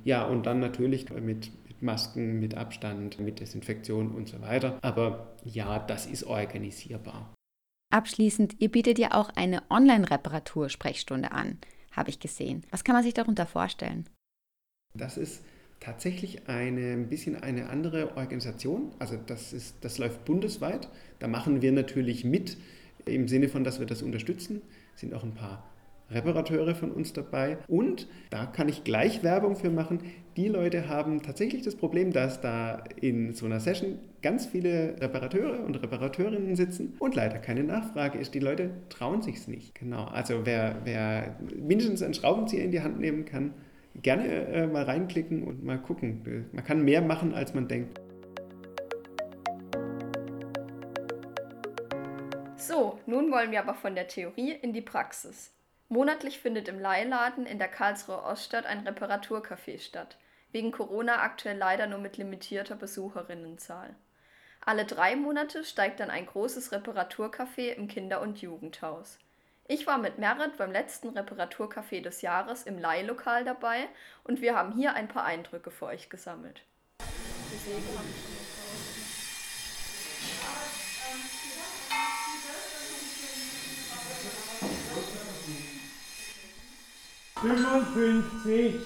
Ja, und dann natürlich mit, mit Masken, mit Abstand, mit Desinfektion und so weiter. Aber ja, das ist organisierbar. Abschließend, ihr bietet ja auch eine Online-Reparatur-Sprechstunde an, habe ich gesehen. Was kann man sich darunter vorstellen? Das ist tatsächlich eine, ein bisschen eine andere Organisation. Also das, ist, das läuft bundesweit. Da machen wir natürlich mit im Sinne von, dass wir das unterstützen sind auch ein paar Reparateure von uns dabei. Und da kann ich gleich Werbung für machen. Die Leute haben tatsächlich das Problem, dass da in so einer Session ganz viele Reparateure und Reparateurinnen sitzen und leider keine Nachfrage ist. Die Leute trauen sich es nicht. Genau. Also wer, wer mindestens einen Schraubenzieher in die Hand nehmen kann, gerne äh, mal reinklicken und mal gucken. Man kann mehr machen, als man denkt. So, nun wollen wir aber von der Theorie in die Praxis. Monatlich findet im Leihladen in der Karlsruher Oststadt ein Reparaturcafé statt. Wegen Corona aktuell leider nur mit limitierter Besucherinnenzahl. Alle drei Monate steigt dann ein großes Reparaturcafé im Kinder- und Jugendhaus. Ich war mit Merit beim letzten Reparaturcafé des Jahres im Leihlokal dabei und wir haben hier ein paar Eindrücke für euch gesammelt. 55.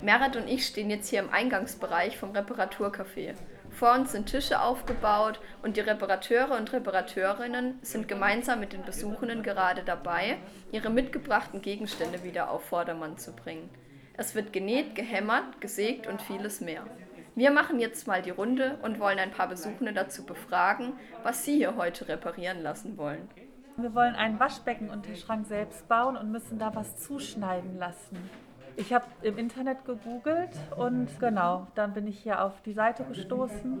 Merit und ich stehen jetzt hier im Eingangsbereich vom Reparaturcafé. Vor uns sind Tische aufgebaut und die Reparateure und Reparateurinnen sind gemeinsam mit den Besuchenden gerade dabei, ihre mitgebrachten Gegenstände wieder auf Vordermann zu bringen. Es wird genäht, gehämmert, gesägt und vieles mehr. Wir machen jetzt mal die Runde und wollen ein paar Besuchende dazu befragen, was sie hier heute reparieren lassen wollen. Wir wollen einen Waschbecken und Schrank selbst bauen und müssen da was zuschneiden lassen. Ich habe im Internet gegoogelt und genau, dann bin ich hier auf die Seite gestoßen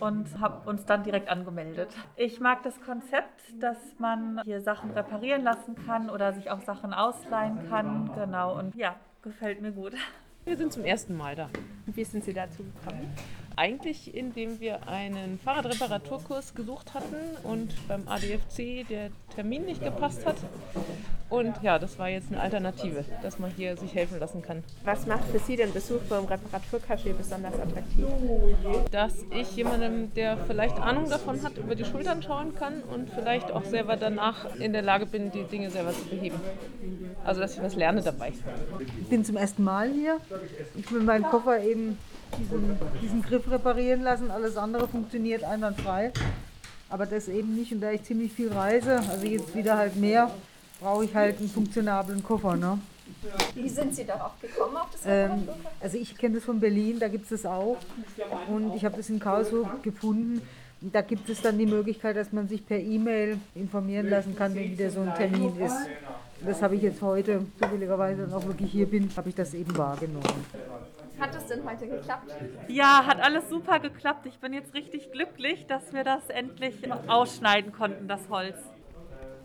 und habe uns dann direkt angemeldet. Ich mag das Konzept, dass man hier Sachen reparieren lassen kann oder sich auch Sachen ausleihen kann. Genau, und ja, gefällt mir gut. Wir sind zum ersten Mal da. Wie sind Sie dazu gekommen? Eigentlich, indem wir einen Fahrradreparaturkurs gesucht hatten und beim ADFC der Termin nicht gepasst hat. Und ja, das war jetzt eine Alternative, dass man hier sich helfen lassen kann. Was macht für Sie den Besuch beim Reparaturcafé besonders attraktiv? Dass ich jemandem, der vielleicht Ahnung davon hat, über die Schultern schauen kann und vielleicht auch selber danach in der Lage bin, die Dinge selber zu beheben. Also, dass ich was lerne dabei. Ich bin zum ersten Mal hier. Ich will meinen Koffer eben diesen, diesen Griff reparieren lassen. Alles andere funktioniert einwandfrei. Aber das eben nicht. Und da ich ziemlich viel reise, also jetzt wieder halt mehr, brauche ich halt einen funktionablen Koffer. Ne? Wie sind Sie darauf gekommen, auf das ähm, Also ich kenne das von Berlin, da gibt es das auch. Und ich habe das in Karlsruhe gefunden. Da gibt es dann die Möglichkeit, dass man sich per E-Mail informieren lassen kann, wenn wieder so ein Termin ist. Das habe ich jetzt heute, zufälligerweise auch wirklich hier bin, habe ich das eben wahrgenommen. Hat es denn heute geklappt? Ja, hat alles super geklappt. Ich bin jetzt richtig glücklich, dass wir das endlich ausschneiden konnten, das Holz.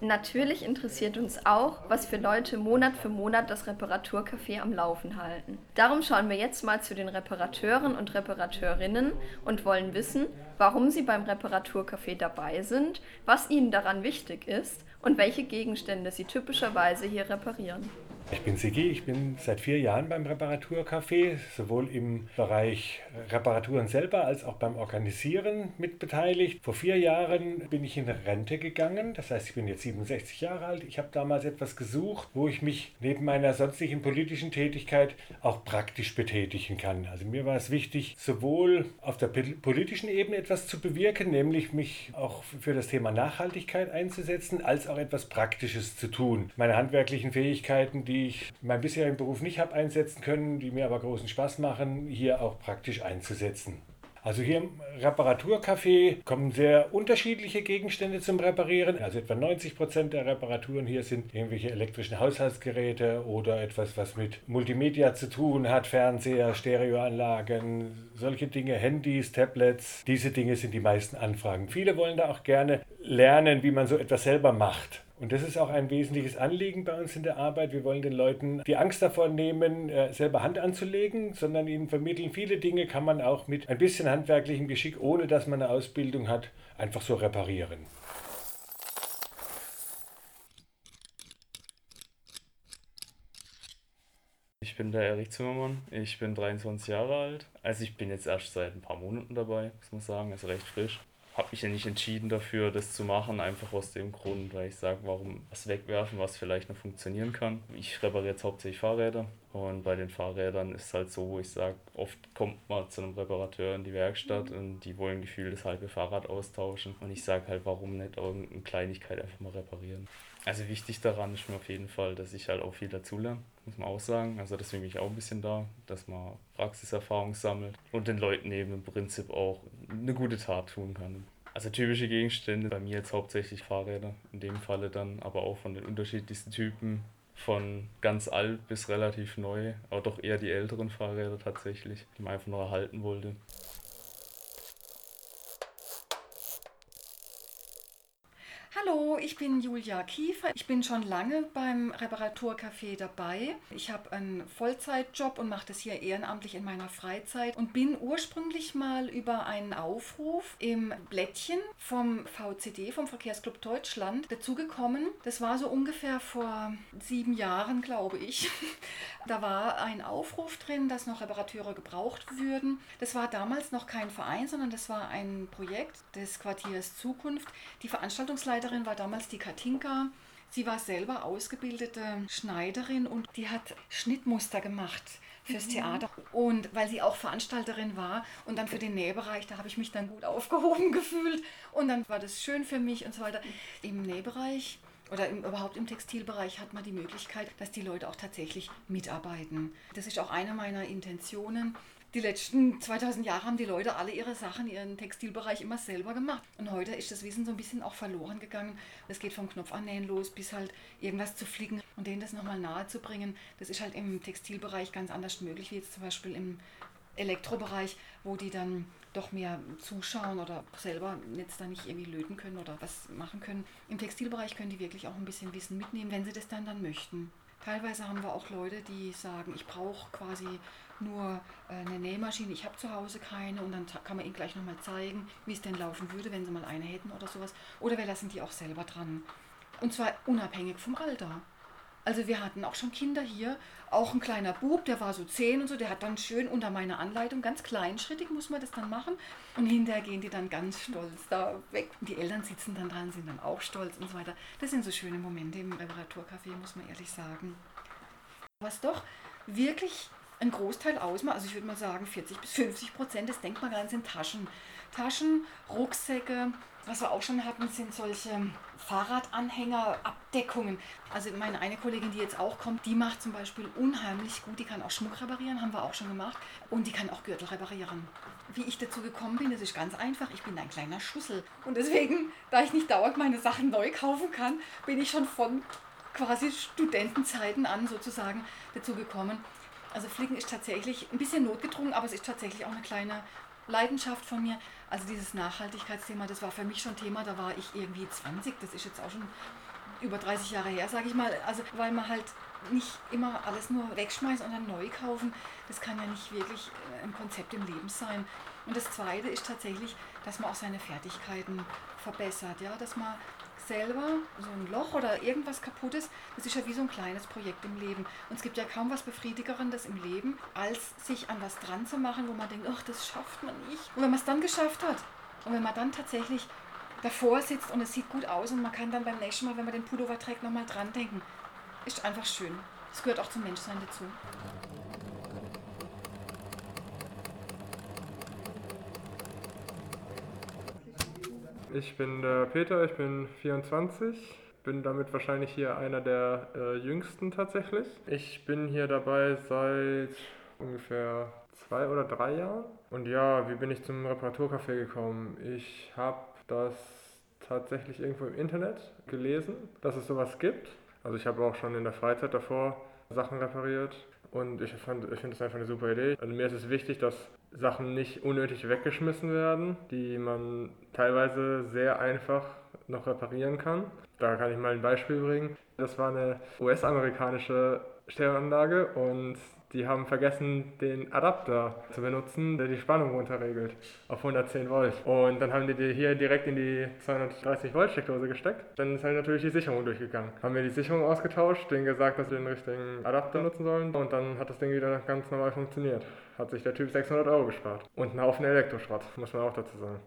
Natürlich interessiert uns auch, was für Leute Monat für Monat das Reparaturcafé am Laufen halten. Darum schauen wir jetzt mal zu den Reparateuren und Reparateurinnen und wollen wissen, warum sie beim Reparaturcafé dabei sind, was ihnen daran wichtig ist und welche Gegenstände sie typischerweise hier reparieren. Ich bin Sigi, ich bin seit vier Jahren beim Reparaturcafé, sowohl im Bereich Reparaturen selber als auch beim Organisieren mitbeteiligt. Vor vier Jahren bin ich in Rente gegangen, das heißt, ich bin jetzt 67 Jahre alt. Ich habe damals etwas gesucht, wo ich mich neben meiner sonstigen politischen Tätigkeit auch praktisch betätigen kann. Also mir war es wichtig, sowohl auf der politischen Ebene etwas zu bewirken, nämlich mich auch für das Thema Nachhaltigkeit einzusetzen, als auch etwas Praktisches zu tun. Meine handwerklichen Fähigkeiten, die ich in meinem bisherigen Beruf nicht habe einsetzen können, die mir aber großen Spaß machen, hier auch praktisch einzusetzen. Also hier im Reparaturcafé kommen sehr unterschiedliche Gegenstände zum Reparieren. Also etwa 90 Prozent der Reparaturen hier sind irgendwelche elektrischen Haushaltsgeräte oder etwas, was mit Multimedia zu tun hat, Fernseher, Stereoanlagen, solche Dinge, Handys, Tablets. Diese Dinge sind die meisten Anfragen. Viele wollen da auch gerne lernen, wie man so etwas selber macht. Und das ist auch ein wesentliches Anliegen bei uns in der Arbeit. Wir wollen den Leuten die Angst davor nehmen, äh, selber Hand anzulegen, sondern ihnen vermitteln, viele Dinge kann man auch mit ein bisschen handwerklichem Geschick, ohne dass man eine Ausbildung hat, einfach so reparieren. Ich bin der Erik Zimmermann, ich bin 23 Jahre alt. Also ich bin jetzt erst seit ein paar Monaten dabei, muss man sagen, also recht frisch habe mich ja nicht entschieden dafür, das zu machen, einfach aus dem Grund, weil ich sage, warum was wegwerfen, was vielleicht noch funktionieren kann. Ich repariere jetzt hauptsächlich Fahrräder und bei den Fahrrädern ist es halt so, ich sage, oft kommt man zu einem Reparateur in die Werkstatt mhm. und die wollen gefühlt das halbe Fahrrad austauschen und ich sage halt, warum nicht irgendeine Kleinigkeit einfach mal reparieren. Also wichtig daran ist mir auf jeden Fall, dass ich halt auch viel dazulerne, muss man auch sagen. Also deswegen bin ich auch ein bisschen da, dass man Praxiserfahrung sammelt und den Leuten eben im Prinzip auch eine gute Tat tun kann. Also typische Gegenstände, bei mir jetzt hauptsächlich Fahrräder, in dem Falle dann aber auch von den unterschiedlichsten Typen, von ganz alt bis relativ neu, aber doch eher die älteren Fahrräder tatsächlich, die man einfach nur erhalten wollte. Hallo, ich bin Julia Kiefer. Ich bin schon lange beim Reparaturcafé dabei. Ich habe einen Vollzeitjob und mache das hier ehrenamtlich in meiner Freizeit und bin ursprünglich mal über einen Aufruf im Blättchen vom VCD, vom Verkehrsclub Deutschland, dazugekommen. Das war so ungefähr vor sieben Jahren, glaube ich. Da war ein Aufruf drin, dass noch Reparateure gebraucht würden. Das war damals noch kein Verein, sondern das war ein Projekt des Quartiers Zukunft. Die Veranstaltungsleiterin war damals die Katinka. Sie war selber ausgebildete Schneiderin und die hat Schnittmuster gemacht fürs mhm. Theater. Und weil sie auch Veranstalterin war und dann für den Nähbereich, da habe ich mich dann gut aufgehoben gefühlt. Und dann war das schön für mich und so weiter. Im Nähbereich oder im, überhaupt im Textilbereich hat man die Möglichkeit, dass die Leute auch tatsächlich mitarbeiten. Das ist auch eine meiner Intentionen, die letzten 2000 Jahre haben die Leute alle ihre Sachen, ihren Textilbereich immer selber gemacht. Und heute ist das Wissen so ein bisschen auch verloren gegangen. Es geht vom Knopf annähen los bis halt irgendwas zu flicken und denen das nochmal nahe zu bringen. Das ist halt im Textilbereich ganz anders möglich, wie jetzt zum Beispiel im Elektrobereich, wo die dann doch mehr zuschauen oder selber jetzt da nicht irgendwie löten können oder was machen können. Im Textilbereich können die wirklich auch ein bisschen Wissen mitnehmen, wenn sie das dann dann möchten. Teilweise haben wir auch Leute, die sagen, ich brauche quasi nur äh, eine Nähmaschine, ich habe zu Hause keine und dann kann man ihnen gleich nochmal zeigen, wie es denn laufen würde, wenn sie mal eine hätten oder sowas. Oder wir lassen die auch selber dran. Und zwar unabhängig vom Alter. Also wir hatten auch schon Kinder hier, auch ein kleiner Bub, der war so zehn und so, der hat dann schön unter meiner Anleitung, ganz kleinschrittig muss man das dann machen und hinterher gehen die dann ganz stolz da weg. Und die Eltern sitzen dann dran, sind dann auch stolz und so weiter. Das sind so schöne Momente im Reparaturcafé, muss man ehrlich sagen. Was doch wirklich ein Großteil ausmacht, also ich würde mal sagen 40 bis 50 Prozent, das denkt man ganz in Taschen. Taschen, Rucksäcke, was wir auch schon hatten, sind solche Fahrradanhänger, Abdeckungen. Also meine eine Kollegin, die jetzt auch kommt, die macht zum Beispiel unheimlich gut, die kann auch Schmuck reparieren, haben wir auch schon gemacht. Und die kann auch Gürtel reparieren. Wie ich dazu gekommen bin, das ist ganz einfach. Ich bin ein kleiner Schussel. Und deswegen, da ich nicht dauernd meine Sachen neu kaufen kann, bin ich schon von quasi Studentenzeiten an sozusagen dazu gekommen. Also Flicken ist tatsächlich ein bisschen notgedrungen, aber es ist tatsächlich auch eine kleine Leidenschaft von mir. Also dieses Nachhaltigkeitsthema, das war für mich schon Thema, da war ich irgendwie 20, das ist jetzt auch schon über 30 Jahre her, sage ich mal. Also weil man halt nicht immer alles nur wegschmeißen und dann neu kaufen, das kann ja nicht wirklich äh, ein Konzept im Leben sein. Und das Zweite ist tatsächlich, dass man auch seine Fertigkeiten verbessert, ja, dass man selber so ein Loch oder irgendwas kaputtes, das ist ja wie so ein kleines Projekt im Leben. Und es gibt ja kaum was Befriedigerendes im Leben, als sich an was dran zu machen, wo man denkt, ach, das schafft man nicht. Und wenn man es dann geschafft hat und wenn man dann tatsächlich davor sitzt und es sieht gut aus und man kann dann beim nächsten Mal, wenn man den Pullover trägt, nochmal dran denken, ist einfach schön. Das gehört auch zum Menschsein dazu. Ich bin der Peter, ich bin 24, bin damit wahrscheinlich hier einer der äh, jüngsten tatsächlich. Ich bin hier dabei seit ungefähr zwei oder drei Jahren. Und ja, wie bin ich zum Reparaturcafé gekommen? Ich habe das tatsächlich irgendwo im Internet gelesen, dass es sowas gibt. Also ich habe auch schon in der Freizeit davor Sachen repariert und ich, ich finde es einfach eine super Idee. Also mir ist es wichtig, dass Sachen nicht unnötig weggeschmissen werden, die man teilweise sehr einfach noch reparieren kann. Da kann ich mal ein Beispiel bringen. Das war eine US-amerikanische Stereoanlage und die haben vergessen, den Adapter zu benutzen, der die Spannung runterregelt auf 110 Volt. Und dann haben die die hier direkt in die 230 Volt Steckdose gesteckt. Dann ist halt natürlich die Sicherung durchgegangen. Haben wir die Sicherung ausgetauscht, denen gesagt, dass sie den richtigen Adapter nutzen sollen und dann hat das Ding wieder ganz normal funktioniert. Hat sich der Typ 600 Euro gespart. Und einen Haufen Elektroschrott, muss man auch dazu sagen.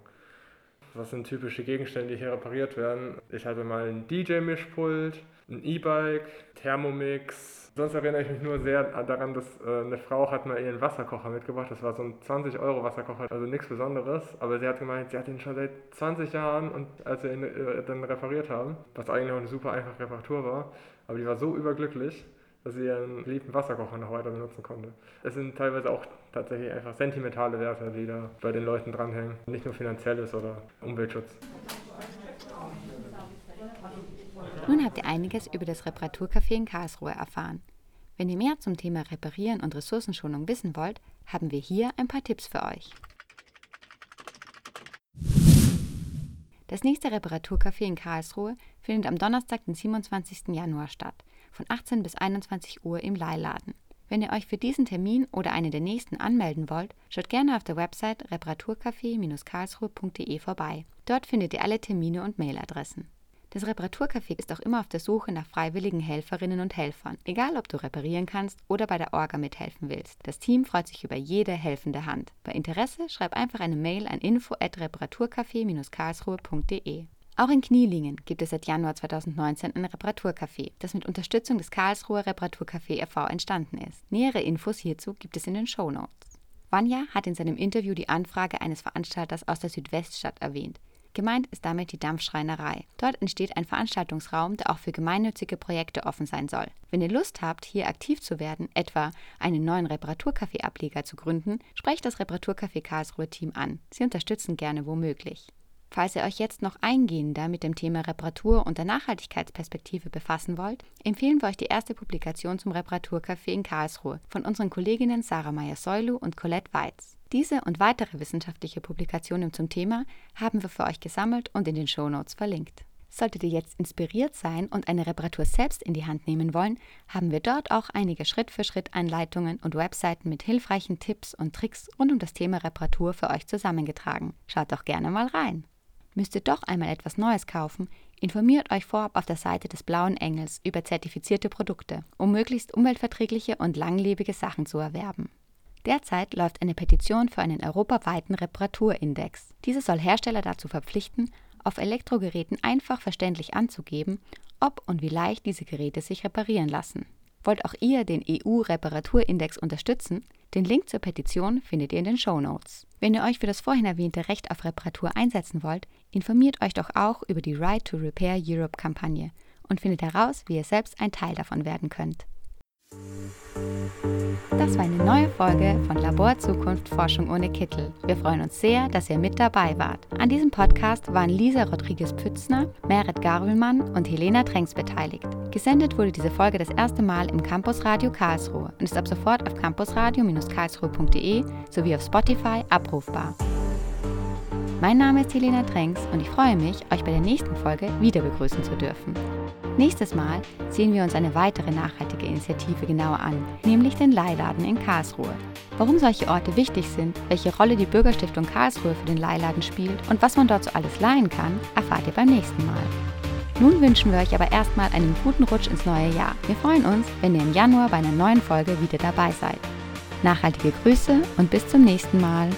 Was sind typische Gegenstände, die hier repariert werden? Ich hatte mal ein DJ-Mischpult, ein E-Bike, Thermomix, Sonst erinnere ich mich nur sehr daran, dass äh, eine Frau hat mal ihren Wasserkocher mitgebracht. Das war so ein 20 Euro Wasserkocher, also nichts Besonderes. Aber sie hat gemeint, sie hat ihn schon seit 20 Jahren und als wir ihn äh, dann repariert haben, was eigentlich auch eine super einfache Reparatur war, aber die war so überglücklich, dass sie ihren geliebten Wasserkocher noch weiter benutzen konnte. Es sind teilweise auch tatsächlich einfach sentimentale Werte, die da bei den Leuten dranhängen. Nicht nur finanzielles oder Umweltschutz. Nun habt ihr einiges über das Reparaturcafé in Karlsruhe erfahren. Wenn ihr mehr zum Thema Reparieren und Ressourcenschonung wissen wollt, haben wir hier ein paar Tipps für euch. Das nächste Reparaturcafé in Karlsruhe findet am Donnerstag, den 27. Januar statt, von 18 bis 21 Uhr im Leihladen. Wenn ihr euch für diesen Termin oder einen der nächsten anmelden wollt, schaut gerne auf der Website reparaturcafé-karlsruhe.de vorbei. Dort findet ihr alle Termine und Mailadressen. Das Reparaturcafé ist auch immer auf der Suche nach freiwilligen Helferinnen und Helfern, egal ob du reparieren kannst oder bei der Orga mithelfen willst. Das Team freut sich über jede helfende Hand. Bei Interesse schreib einfach eine Mail an info@reparaturcafé-karlsruhe.de. Auch in Knielingen gibt es seit Januar 2019 ein Reparaturcafé, das mit Unterstützung des Karlsruher Reparaturcafé e.V. entstanden ist. Nähere Infos hierzu gibt es in den Show Notes. Vanya hat in seinem Interview die Anfrage eines Veranstalters aus der Südweststadt erwähnt. Gemeint ist damit die Dampfschreinerei. Dort entsteht ein Veranstaltungsraum, der auch für gemeinnützige Projekte offen sein soll. Wenn ihr Lust habt, hier aktiv zu werden, etwa einen neuen Reparaturcafé-Ableger zu gründen, sprecht das Reparaturcafé Karlsruhe Team an. Sie unterstützen gerne womöglich. Falls ihr euch jetzt noch eingehender mit dem Thema Reparatur und der Nachhaltigkeitsperspektive befassen wollt, empfehlen wir euch die erste Publikation zum Reparaturcafé in Karlsruhe von unseren Kolleginnen Sarah Meyer-Seulu und Colette Weitz. Diese und weitere wissenschaftliche Publikationen zum Thema haben wir für euch gesammelt und in den Shownotes verlinkt. Solltet ihr jetzt inspiriert sein und eine Reparatur selbst in die Hand nehmen wollen, haben wir dort auch einige Schritt-für-Schritt-Anleitungen und Webseiten mit hilfreichen Tipps und Tricks rund um das Thema Reparatur für euch zusammengetragen. Schaut doch gerne mal rein. Müsst ihr doch einmal etwas Neues kaufen, informiert euch vorab auf der Seite des Blauen Engels über zertifizierte Produkte, um möglichst umweltverträgliche und langlebige Sachen zu erwerben. Derzeit läuft eine Petition für einen europaweiten Reparaturindex. Diese soll Hersteller dazu verpflichten, auf Elektrogeräten einfach verständlich anzugeben, ob und wie leicht diese Geräte sich reparieren lassen. Wollt auch ihr den EU-Reparaturindex unterstützen? Den Link zur Petition findet ihr in den Show Notes. Wenn ihr euch für das vorhin erwähnte Recht auf Reparatur einsetzen wollt, informiert euch doch auch über die Right to Repair Europe Kampagne und findet heraus, wie ihr selbst ein Teil davon werden könnt. Das war eine neue Folge von Labor Zukunft Forschung ohne Kittel. Wir freuen uns sehr, dass ihr mit dabei wart. An diesem Podcast waren Lisa Rodriguez-Pützner, Meret Garbelmann und Helena Tränks beteiligt. Gesendet wurde diese Folge das erste Mal im Campus Radio Karlsruhe und ist ab sofort auf campusradio-karlsruhe.de sowie auf Spotify abrufbar. Mein Name ist Helena Tränks und ich freue mich, euch bei der nächsten Folge wieder begrüßen zu dürfen. Nächstes Mal sehen wir uns eine weitere nachhaltige Initiative genauer an, nämlich den Leihladen in Karlsruhe. Warum solche Orte wichtig sind, welche Rolle die Bürgerstiftung Karlsruhe für den Leihladen spielt und was man dort so alles leihen kann, erfahrt ihr beim nächsten Mal. Nun wünschen wir euch aber erstmal einen guten Rutsch ins neue Jahr. Wir freuen uns, wenn ihr im Januar bei einer neuen Folge wieder dabei seid. Nachhaltige Grüße und bis zum nächsten Mal.